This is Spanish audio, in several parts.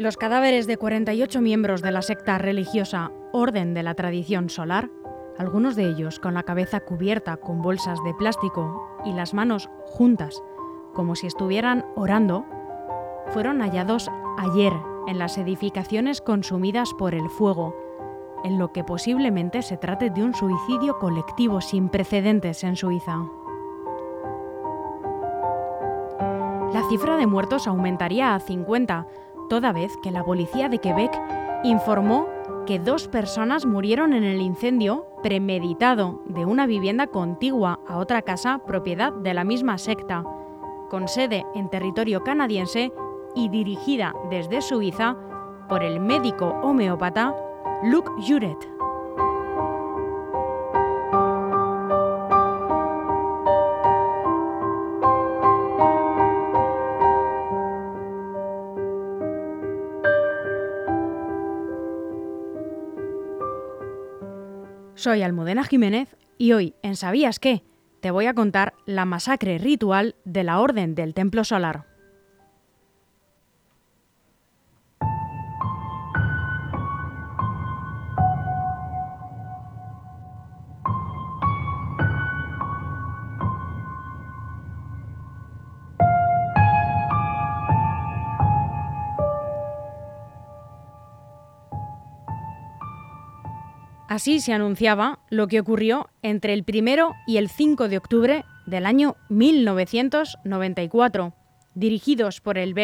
Los cadáveres de 48 miembros de la secta religiosa Orden de la Tradición Solar, algunos de ellos con la cabeza cubierta con bolsas de plástico y las manos juntas, como si estuvieran orando, fueron hallados ayer en las edificaciones consumidas por el fuego, en lo que posiblemente se trate de un suicidio colectivo sin precedentes en Suiza. La cifra de muertos aumentaría a 50, toda vez que la policía de Quebec informó que dos personas murieron en el incendio premeditado de una vivienda contigua a otra casa propiedad de la misma secta, con sede en territorio canadiense y dirigida desde Suiza por el médico homeópata Luc Juret. Soy Almudena Jiménez y hoy en ¿Sabías qué? Te voy a contar la masacre ritual de la Orden del Templo Solar. Así se anunciaba lo que ocurrió entre el 1 y el 5 de octubre del año 1994, dirigidos por el,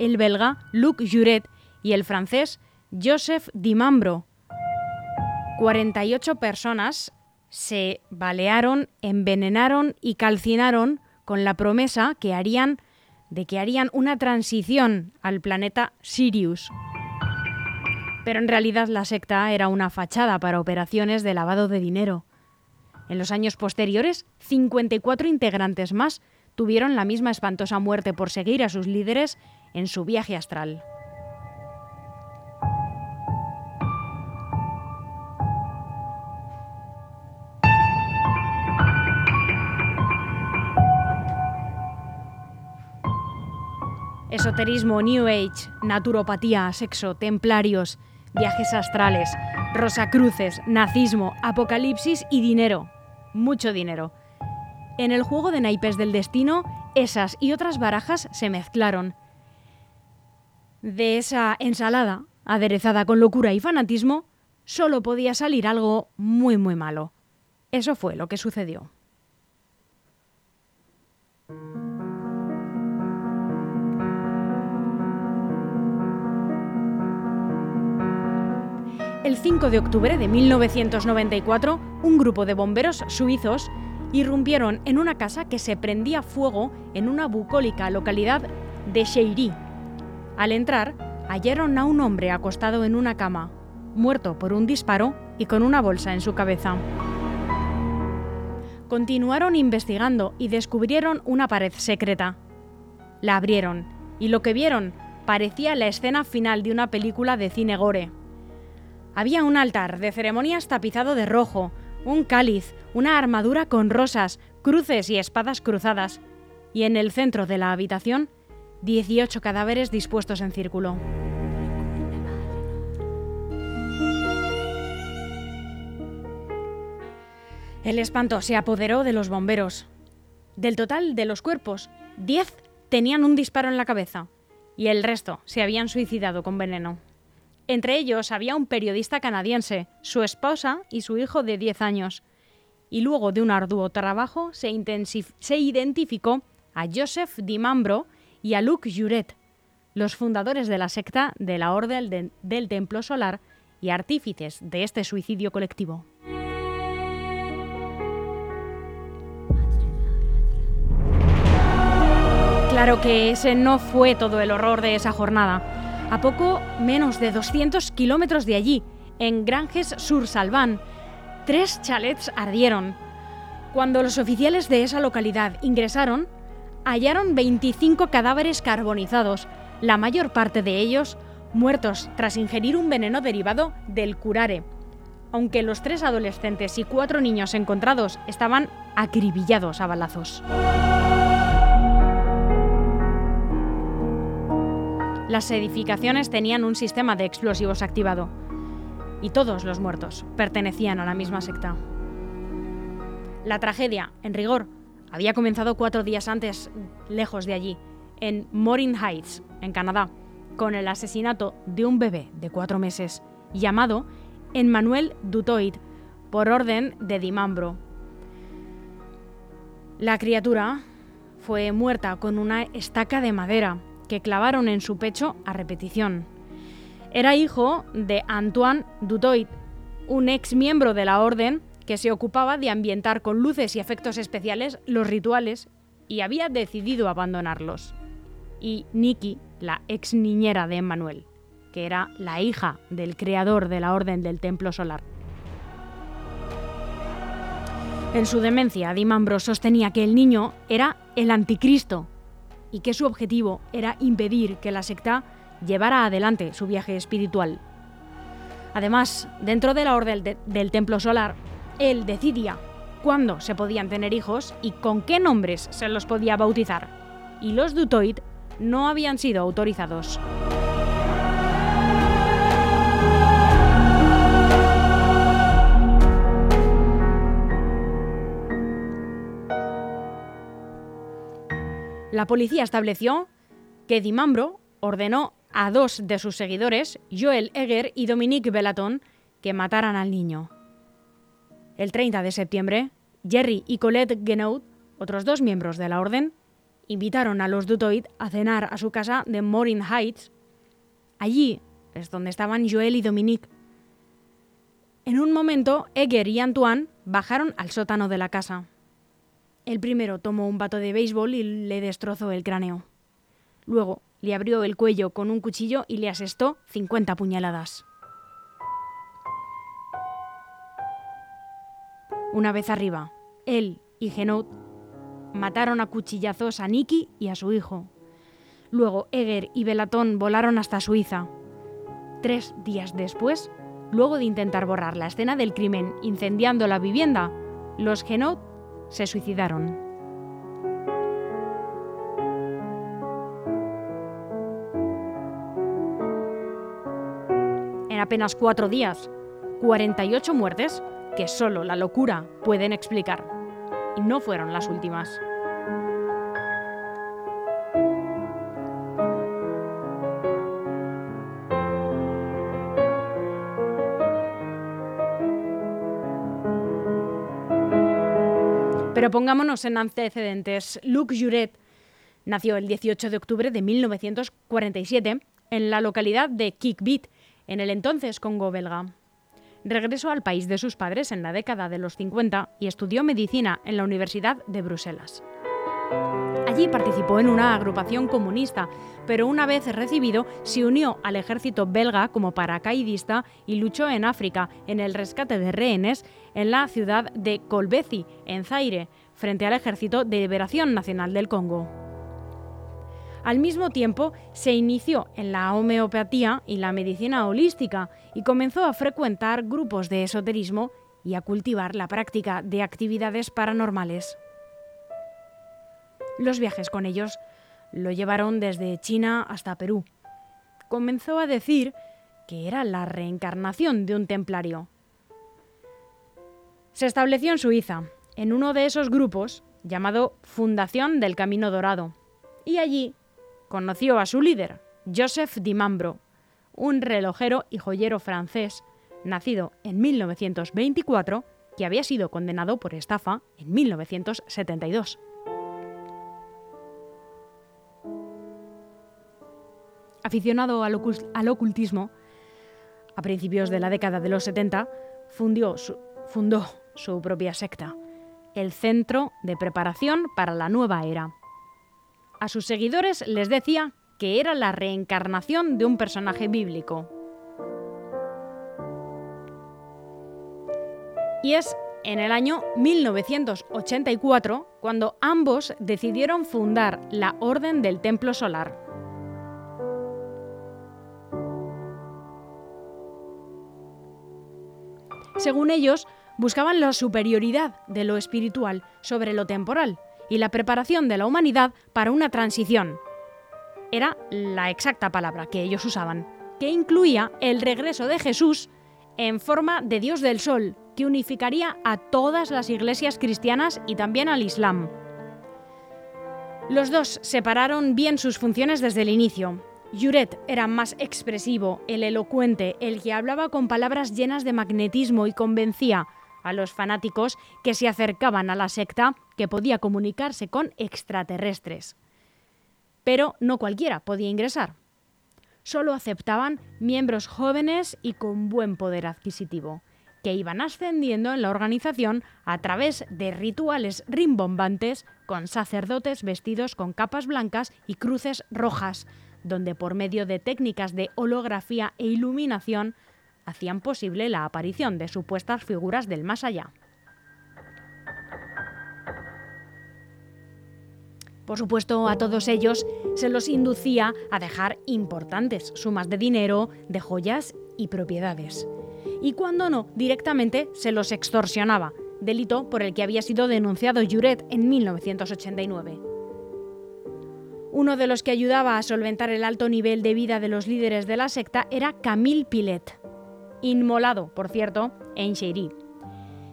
el belga Luc Juret y el francés Joseph Dimambro. 48 personas se balearon, envenenaron y calcinaron con la promesa que harían de que harían una transición al planeta Sirius. Pero en realidad la secta era una fachada para operaciones de lavado de dinero. En los años posteriores, 54 integrantes más tuvieron la misma espantosa muerte por seguir a sus líderes en su viaje astral. Esoterismo, New Age, naturopatía, sexo, templarios, viajes astrales, rosacruces, nazismo, apocalipsis y dinero. Mucho dinero. En el juego de naipes del destino, esas y otras barajas se mezclaron. De esa ensalada, aderezada con locura y fanatismo, solo podía salir algo muy muy malo. Eso fue lo que sucedió. El 5 de octubre de 1994, un grupo de bomberos suizos irrumpieron en una casa que se prendía fuego en una bucólica localidad de Cheiri. Al entrar, hallaron a un hombre acostado en una cama, muerto por un disparo y con una bolsa en su cabeza. Continuaron investigando y descubrieron una pared secreta. La abrieron y lo que vieron parecía la escena final de una película de cine gore. Había un altar de ceremonias tapizado de rojo, un cáliz, una armadura con rosas, cruces y espadas cruzadas, y en el centro de la habitación, 18 cadáveres dispuestos en círculo. El espanto se apoderó de los bomberos. Del total de los cuerpos, 10 tenían un disparo en la cabeza y el resto se habían suicidado con veneno. Entre ellos había un periodista canadiense, su esposa y su hijo de 10 años. Y luego de un arduo trabajo se, identificó a Joseph Dimambro y a Luc Juret, los fundadores de la secta de la Orden del Templo Solar y artífices de este suicidio colectivo. Claro que ese no fue todo el horror de esa jornada. A poco menos de 200 kilómetros de allí, en Granges-sur-Salvan, tres chalets ardieron. Cuando los oficiales de esa localidad ingresaron, hallaron 25 cadáveres carbonizados, la mayor parte de ellos muertos tras ingerir un veneno derivado del curare, aunque los tres adolescentes y cuatro niños encontrados estaban acribillados a balazos. Las edificaciones tenían un sistema de explosivos activado y todos los muertos pertenecían a la misma secta. La tragedia, en rigor, había comenzado cuatro días antes, lejos de allí, en Morin Heights, en Canadá, con el asesinato de un bebé de cuatro meses, llamado Emmanuel Dutoit, por orden de Dimambro. La criatura fue muerta con una estaca de madera que clavaron en su pecho a repetición. Era hijo de Antoine Dutoit, un ex miembro de la orden que se ocupaba de ambientar con luces y efectos especiales los rituales y había decidido abandonarlos. Y Nikki, la ex niñera de Emmanuel, que era la hija del creador de la Orden del Templo Solar. En su demencia, Dimambro sostenía que el niño era el anticristo y que su objetivo era impedir que la secta llevara adelante su viaje espiritual. Además, dentro de la orden del templo solar, él decidía cuándo se podían tener hijos y con qué nombres se los podía bautizar. Y los Dutoid no habían sido autorizados. La policía estableció que Dimambro ordenó a dos de sus seguidores, Joel Egger y Dominique Belaton, que mataran al niño. El 30 de septiembre, Jerry y Colette Genoud, otros dos miembros de la orden, invitaron a los Dutoid a cenar a su casa de Morin Heights. Allí es donde estaban Joel y Dominique. En un momento, Egger y Antoine bajaron al sótano de la casa. El primero tomó un bato de béisbol y le destrozó el cráneo. Luego le abrió el cuello con un cuchillo y le asestó 50 puñaladas. Una vez arriba, él y Genoud mataron a cuchillazos a Nicky y a su hijo. Luego Eger y Belatón volaron hasta Suiza. Tres días después, luego de intentar borrar la escena del crimen incendiando la vivienda, los Genoud se suicidaron. apenas cuatro días, 48 muertes que solo la locura pueden explicar. Y no fueron las últimas. Pero pongámonos en antecedentes. Luc Juret nació el 18 de octubre de 1947 en la localidad de Kikbit, en el entonces Congo belga. Regresó al país de sus padres en la década de los 50 y estudió medicina en la Universidad de Bruselas. Allí participó en una agrupación comunista, pero una vez recibido se unió al ejército belga como paracaidista y luchó en África en el rescate de rehenes en la ciudad de Kolbezi, en Zaire, frente al Ejército de Liberación Nacional del Congo. Al mismo tiempo, se inició en la homeopatía y la medicina holística y comenzó a frecuentar grupos de esoterismo y a cultivar la práctica de actividades paranormales. Los viajes con ellos lo llevaron desde China hasta Perú. Comenzó a decir que era la reencarnación de un templario. Se estableció en Suiza, en uno de esos grupos llamado Fundación del Camino Dorado, y allí conoció a su líder, Joseph Dimambro, un relojero y joyero francés, nacido en 1924, que había sido condenado por estafa en 1972. Aficionado al, ocultismo, a principios de la década de los 70, fundó su propia secta, el Centro de Preparación para la Nueva Era a sus seguidores les decía que era la reencarnación de un personaje bíblico. Y es en el año 1984 cuando ambos decidieron fundar la Orden del Templo Solar. Según ellos, buscaban la superioridad de lo espiritual sobre lo temporal, y la preparación de la humanidad para una transición. era la exacta palabra que ellos usaban, que incluía el regreso de Jesús en forma de Dios del Sol, que unificaría a todas las iglesias cristianas y también al Islam. Los dos separaron bien sus funciones desde el inicio. Juret era más expresivo, el elocuente, el que hablaba con palabras llenas de magnetismo y convencía a los fanáticos que se acercaban a la secta que podía comunicarse con extraterrestres. Pero no cualquiera podía ingresar. Solo aceptaban miembros jóvenes y con buen poder adquisitivo que iban ascendiendo en la organización a través de rituales rimbombantes con sacerdotes vestidos con capas blancas y cruces rojas, donde por medio de técnicas de holografía e iluminación hacían posible la aparición de supuestas figuras del más allá. Por supuesto, a todos ellos se los inducía a dejar importantes sumas de dinero, de joyas y propiedades y cuando no, directamente se los extorsionaba, delito por el que había sido denunciado Juret en 1989. Uno de los que ayudaba a solventar el alto nivel de vida de los líderes de la secta era Camille Pilet, inmolado, por cierto, en Cheiri.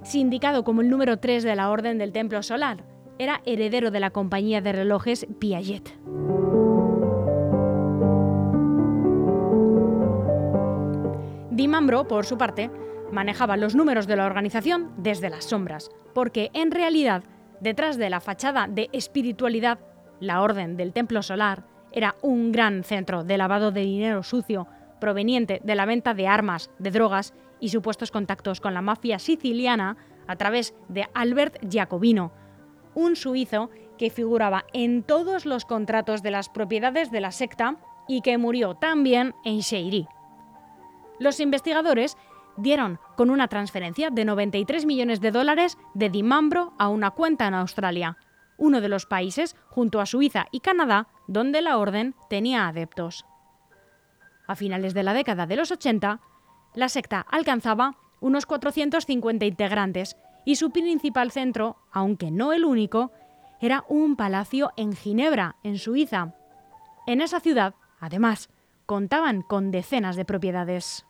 Sindicado como el número 3 de la Orden del Templo Solar, era heredero de la compañía de relojes Piaget. Dimambro, por su parte, manejaba los números de la organización desde las sombras, porque en realidad, detrás de la fachada de espiritualidad, la Orden del Templo Solar era un gran centro de lavado de dinero sucio proveniente de la venta de armas, de drogas y supuestos contactos con la mafia siciliana a través de Albert Giacobino, un suizo que figuraba en todos los contratos de las propiedades de la secta y que murió también en Sheiri. Los investigadores dieron con una transferencia de 93 millones de dólares de Dimambro a una cuenta en Australia, uno de los países, junto a Suiza y Canadá, donde la orden tenía adeptos. A finales de la década de los 80, la secta alcanzaba unos 450 integrantes y su principal centro, aunque no el único, era un palacio en Ginebra, en Suiza. En esa ciudad, además, contaban con decenas de propiedades.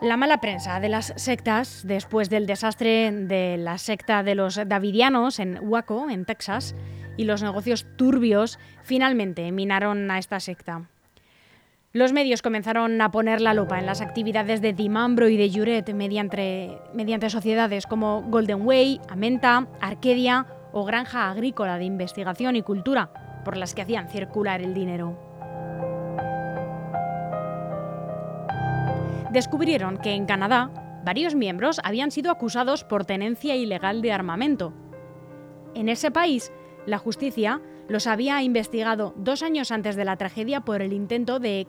La mala prensa de las sectas, después del desastre de la secta de los Davidianos en Waco, en Texas, y los negocios turbios, finalmente minaron a esta secta. Los medios comenzaron a poner la lupa en las actividades de Dimambro y de Juret mediante, sociedades como Golden Way, Amenta, Arcadia o Granja Agrícola de Investigación y Cultura, por las que hacían circular el dinero. Descubrieron que en Canadá varios miembros habían sido acusados por tenencia ilegal de armamento. En ese país, la justicia los había investigado dos años antes de la tragedia por el intento de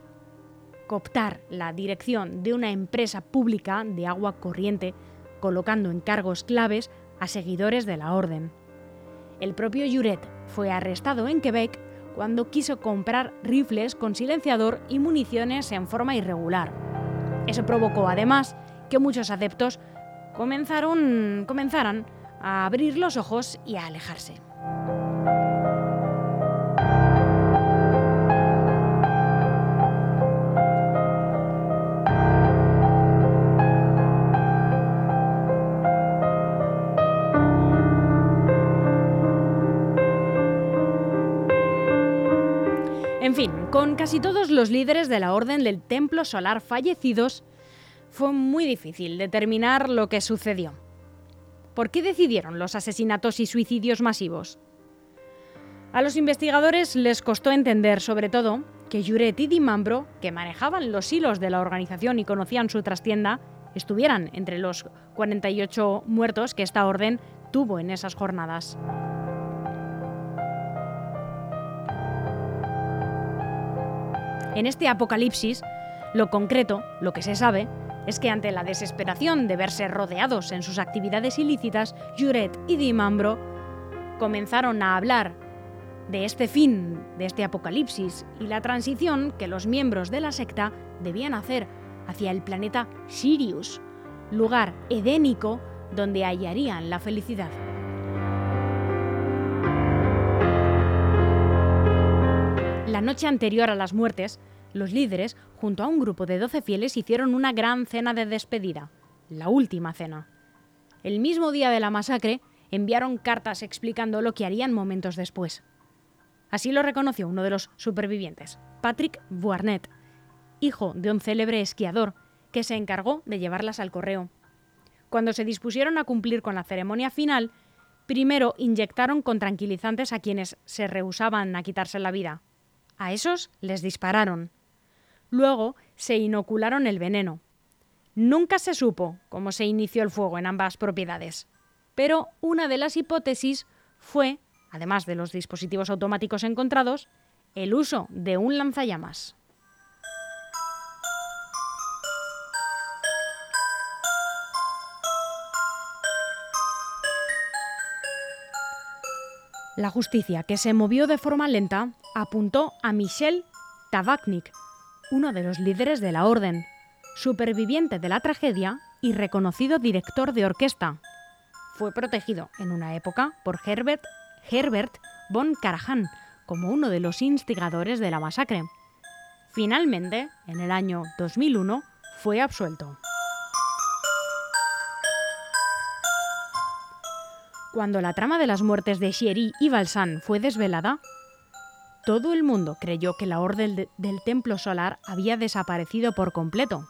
cooptar la dirección de una empresa pública de agua corriente, colocando en cargos claves a seguidores de la orden. El propio Juret fue arrestado en Quebec cuando quiso comprar rifles con silenciador y municiones en forma irregular. Eso provocó además que muchos adeptos comenzaron, comenzaran a abrir los ojos y a alejarse. Con casi todos los líderes de la Orden del Templo Solar fallecidos, fue muy difícil determinar lo que sucedió. ¿Por qué decidieron los asesinatos y suicidios masivos? A los investigadores les costó entender, sobre todo, que Juret y Dimambro, que manejaban los hilos de la organización y conocían su trastienda, estuvieran entre los 48 muertos que esta orden tuvo en esas jornadas. En este apocalipsis, lo concreto, lo que se sabe, es que ante la desesperación de verse rodeados en sus actividades ilícitas, Juret y Dimambro comenzaron a hablar de este fin, de este apocalipsis y la transición que los miembros de la secta debían hacer hacia el planeta Sirius, lugar edénico donde hallarían la felicidad. La noche anterior a las muertes, los líderes, junto a un grupo de doce fieles, hicieron una gran cena de despedida, la última cena. El mismo día de la masacre, enviaron cartas explicando lo que harían momentos después. Así lo reconoció uno de los supervivientes, Patrick Vuarnet, hijo de un célebre esquiador que se encargó de llevarlas al correo. Cuando se dispusieron a cumplir con la ceremonia final, primero inyectaron con tranquilizantes a quienes se rehusaban a quitarse la vida. A esos les dispararon. Luego se inocularon el veneno. Nunca se supo cómo se inició el fuego en ambas propiedades, pero una de las hipótesis fue, además de los dispositivos automáticos encontrados, el uso de un lanzallamas. La justicia, que se movió de forma lenta, apuntó a Michel Tavaknik, uno de los líderes de la orden, superviviente de la tragedia y reconocido director de orquesta. Fue protegido en una época por Herbert, Herbert von Karajan como uno de los instigadores de la masacre. Finalmente, en el año 2001, fue absuelto. Cuando la trama de las muertes de Xieri y Balsan fue desvelada, todo el mundo creyó que la orden del templo solar había desaparecido por completo.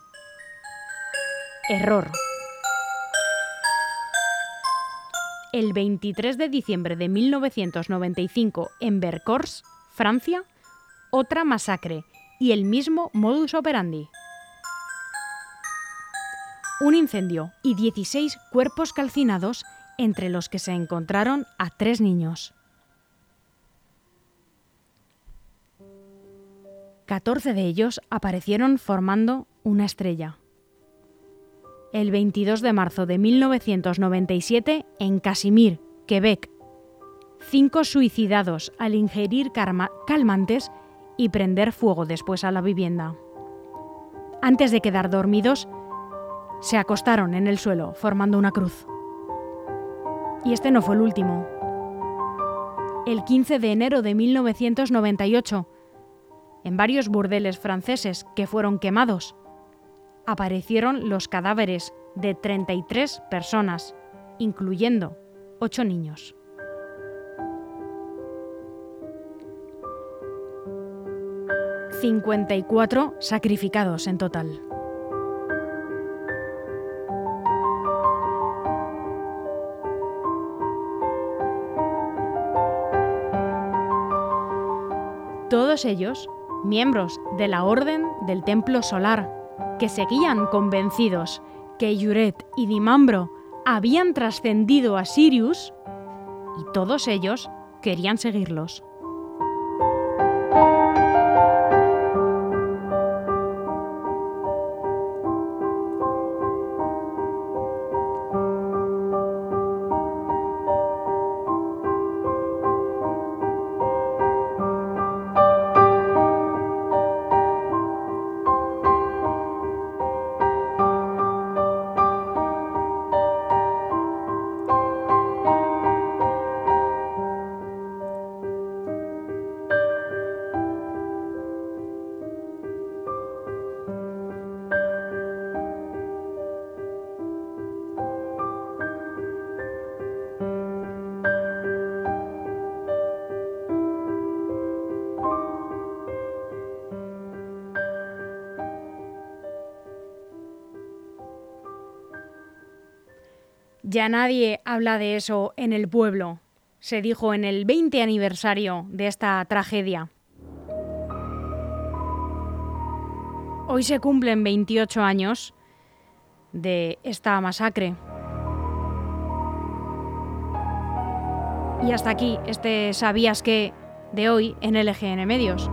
Error. El 23 de diciembre de 1995, en Vercors, Francia, otra masacre y el mismo modus operandi. Un incendio y 16 cuerpos calcinados entre los que se encontraron a tres niños. 14 de ellos aparecieron formando una estrella. El 22 de marzo de 1997, en Casimir, Quebec, cinco suicidados al ingerir calmantes y prender fuego después a la vivienda. Antes de quedar dormidos, se acostaron en el suelo formando una cruz. Y este no fue el último. El 15 de enero de 1998, en varios burdeles franceses que fueron quemados, aparecieron los cadáveres de 33 personas, incluyendo 8 niños. ...54 sacrificados en total. Todos ellos miembros de la Orden del Templo Solar, que seguían convencidos que Yuret y Dimambro habían trascendido a Sirius, y todos ellos querían seguirlos. Ya nadie habla de eso en el pueblo, se dijo en el 20 aniversario de esta tragedia. Hoy se cumplen 28 años de esta masacre. Y hasta aquí este Sabías que de hoy en LGN Medios.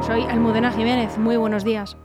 Soy Almudena Jiménez, muy buenos días.